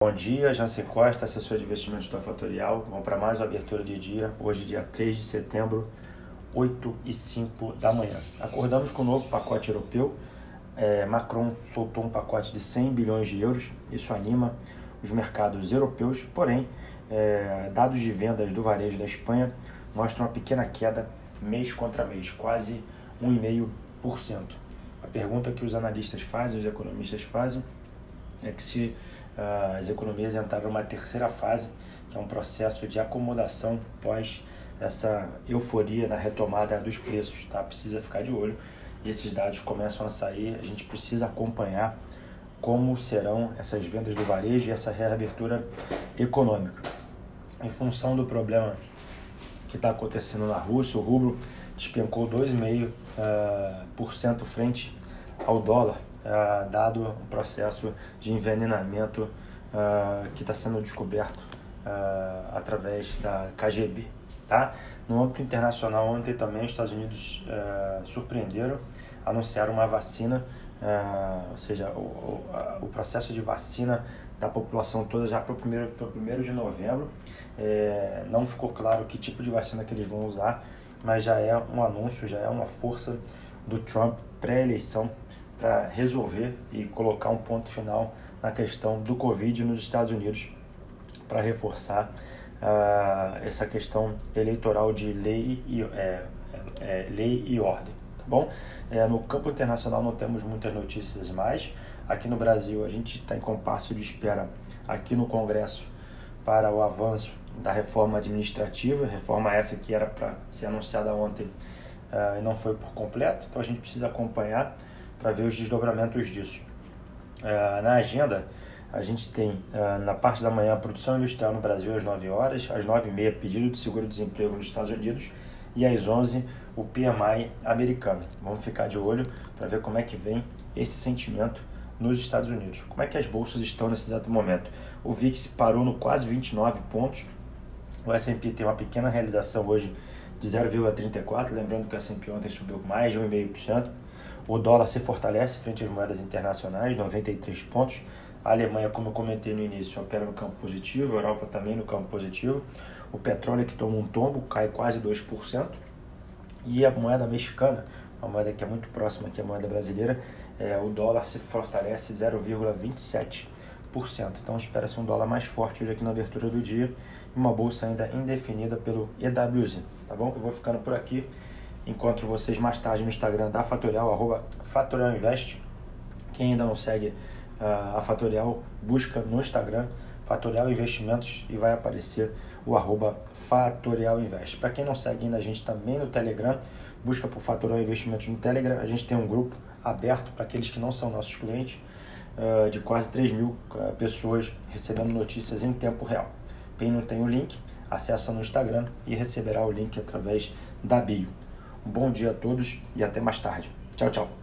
Bom dia, Jansen Costa, assessor de investimentos da Fatorial. Vamos para mais uma abertura de dia, hoje dia 3 de setembro, 8 e 5 da manhã. Acordamos com o um novo pacote europeu. É, Macron soltou um pacote de 100 bilhões de euros. Isso anima os mercados europeus, porém, é, dados de vendas do varejo da Espanha mostram uma pequena queda mês contra mês, quase 1,5%. A pergunta que os analistas fazem, os economistas fazem, é que se as economias entraram numa terceira fase, que é um processo de acomodação pós essa euforia na retomada dos preços, tá? Precisa ficar de olho e esses dados começam a sair, a gente precisa acompanhar como serão essas vendas do varejo e essa reabertura econômica. Em função do problema que está acontecendo na Rússia, o rublo despencou 2,5% uh, por cento frente ao dólar uh, dado o processo de envenenamento uh, que está sendo descoberto uh, através da KGB. Tá? No âmbito internacional, ontem também os Estados Unidos surpreenderam, anunciaram uma vacina, ou seja, o, o, o, processo de vacina da população toda já para o primeiro, primeiro de novembro. É, não ficou claro que tipo de vacina que eles vão usar, mas já é um anúncio, já é uma força do Trump pré-eleição para resolver e colocar um ponto final na questão do Covid nos Estados Unidos, para reforçar uh, essa questão eleitoral de lei e, é, é, lei e ordem. Tá bom? É, no campo internacional não temos muitas notícias mais. Aqui no Brasil a gente está em compasso de espera aqui no Congresso para o avanço da reforma administrativa, reforma essa que era para ser anunciada ontem uh, e não foi por completo, então a gente precisa acompanhar para ver os desdobramentos disso. Uh, na agenda, a gente tem uh, na parte da manhã produção industrial no Brasil às 9 horas, às 9h30 pedido de seguro-desemprego nos Estados Unidos e às 11 o PMI americano. Vamos ficar de olho para ver como é que vem esse sentimento nos Estados Unidos. Como é que as bolsas estão nesse exato momento? O VIX parou no quase 29 pontos, o S&P tem uma pequena realização hoje de 0,34, lembrando que o S&P ontem subiu mais de 1,5%. O dólar se fortalece frente às moedas internacionais, 93 pontos. A Alemanha, como eu comentei no início, opera no campo positivo, a Europa também no campo positivo. O petróleo que toma um tombo, cai quase 2%. E a moeda mexicana, uma moeda que é muito próxima aqui à moeda brasileira, é, o dólar se fortalece 0,27%. Então espera-se um dólar mais forte hoje aqui na abertura do dia e uma bolsa ainda indefinida pelo EWZ. Tá bom? Eu vou ficando por aqui. Encontro vocês mais tarde no Instagram da Fatorial, arroba Fatorial Invest. Quem ainda não segue uh, a Fatorial, busca no Instagram Fatorial Investimentos e vai aparecer o arroba Fatorial Invest. Para quem não segue ainda a gente também no Telegram, busca por Fatorial Investimentos no Telegram. A gente tem um grupo aberto para aqueles que não são nossos clientes, uh, de quase 3 mil uh, pessoas recebendo notícias em tempo real. Quem não tem o link, acessa no Instagram e receberá o link através da bio. Bom dia a todos e até mais tarde. Tchau, tchau.